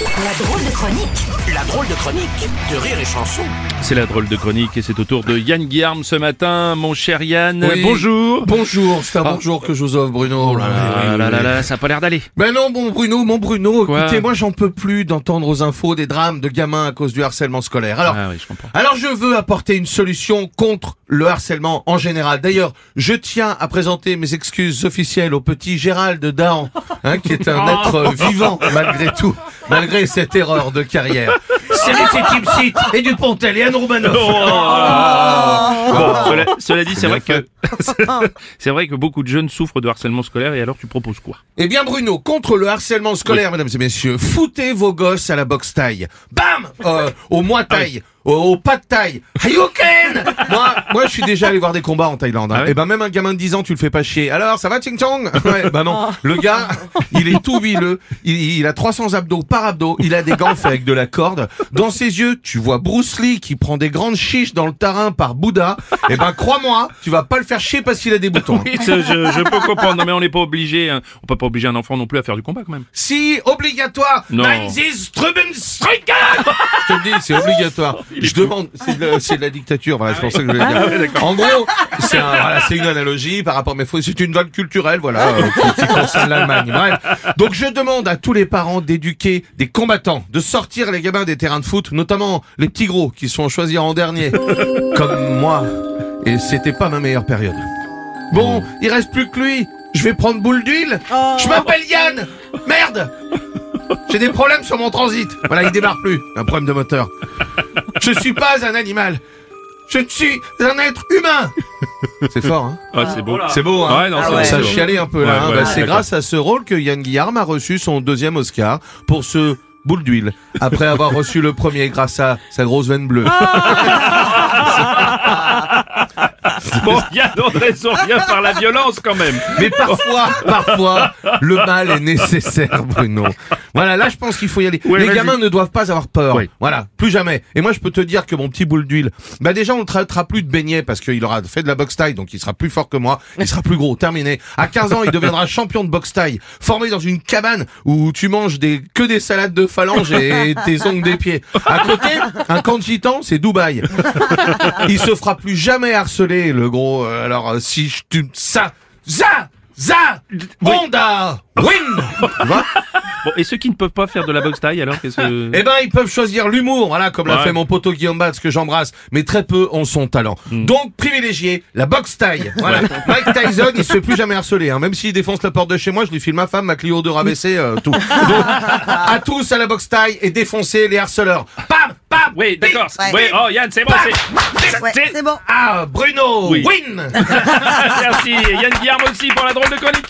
La drôle de chronique La drôle de chronique de Rire et Chanson. C'est la drôle de chronique et c'est au tour de Yann Guillaume ce matin. Mon cher Yann, Oui. bonjour. Bonjour, c'est un bonjour que je vous offre, Bruno. Ah là là là, ça a pas l'air d'aller. Ben non, bon Bruno, mon Bruno, Quoi écoutez, moi j'en peux plus d'entendre aux infos des drames de gamins à cause du harcèlement scolaire. Alors, Ah oui, je comprends. alors je veux apporter une solution contre le harcèlement en général. D'ailleurs, je tiens à présenter mes excuses officielles au petit Gérald Dahan, hein, qui est un être vivant malgré tout, malgré cette erreur de carrière. C'est Tipsit et du Pontel et Anne Roumanoff. Bon, cela, cela dit, c'est vrai que c'est vrai que beaucoup de jeunes souffrent de harcèlement scolaire et alors tu proposes quoi? Eh bien Bruno, contre le harcèlement scolaire, mesdames et messieurs, foutez vos gosses à la boxe taille. Bam euh, Au moi taille. Au, au pas de taille. Hayuken Moi, moi, je suis déjà allé voir des combats en Thaïlande. hein. Ah ouais Et ben même un gamin de 10 ans, tu le fais pas chier. Alors, ça va, Ching Chong Ouais, bah non. Le gars, il est tout huileux. Il, il a 300 abdos par abdos. Il a des gants faits avec de la corde. Dans ses yeux, tu vois Bruce Lee qui prend des grandes chiches dans le terrain par Bouddha. Et ben crois-moi, tu vas pas le faire chier parce qu'il a des boutons. Oui, c'est- je, je peux comprendre. Non mais on n'est pas obligé. hein. On peut pas obliger un enfant non plus à faire du combat quand même. Si, obligatoire. Non. Je te le dis, c'est obligatoire. Je demande, c'est de, la- c'est de la dictature, voilà, c'est pour ça que je voulais dire. en gros, c'est un- voilà, c'est une analogie par rapport, mais faut- c'est une vague culturelle, voilà, euh, qui, qui concerne l'Allemagne. Bref. Donc je demande à tous les parents d'éduquer des combattants, de sortir les gamins des terrains de foot, notamment les petits gros qui sont choisis en dernier, comme moi. Et c'était pas ma meilleure période. Bon, il reste plus que lui. Je vais prendre boule d'huile. Je m'appelle Yann. Merde. J'ai des problèmes sur mon transit. Voilà, il démarre plus. Un problème de moteur. Je suis pas un animal. Je suis un être humain. C'est fort, hein Ah, c'est beau. C'est beau, hein Ouais, non, c'est Ah beau, Ça chialait un peu là. Ouais, hein. ouais, Bah, ouais, c'est grâce à ce rôle que Yann Guillaume a reçu son deuxième Oscar pour ce boule d'huile. Après avoir reçu le premier grâce à sa grosse veine bleue. Bon, Yann, on ne raison rien par la violence quand même. Mais parfois, parfois, le mal est nécessaire, Bruno. Voilà, là, je pense qu'il faut y aller. Ouais, les gamins ne doivent pas avoir peur. Oui. Voilà, plus jamais. Et moi, je peux te dire que mon petit boule d'huile, bah déjà, on ne traitera plus de beignet parce qu'il aura fait de la boxe taille, donc il sera plus fort que moi. Il sera plus gros, terminé. À 15 ans, il deviendra champion de boxe taille, formé dans une cabane où tu manges des que des salades de phalanges et tes ongles des pieds. À côté, un camp de gitans, c'est Dubaï. Il se fera plus jamais harceler, le gros. euh, alors, euh, si je tu ça, za, za, Honda, win. Tu vois Bon, et ceux qui ne peuvent pas faire de la boxe taille alors qu'est-ce que Eh ben, ils peuvent choisir l'humour, voilà, comme l'a Ouais. fait mon poteau Guillaume Batz, que j'embrasse, mais très peu ont son talent. Donc, privilégier la boxe taille. Voilà. Mike Tyson, il se fait plus jamais harceler, hein. Même s'il défonce la porte de chez moi, je lui file ma femme, ma Clio de rabaissé, euh, tout. Donc, à tous à la boxe taille et défoncer les harceleurs. Pam, pam. Oui, d'accord. Ouais. Oui, oh Yann, c'est bon, c'est Ouais, c'est- bon. Ah, Bruno, Oui. win. Merci. Yann Guillaume aussi pour la drôle de chronique.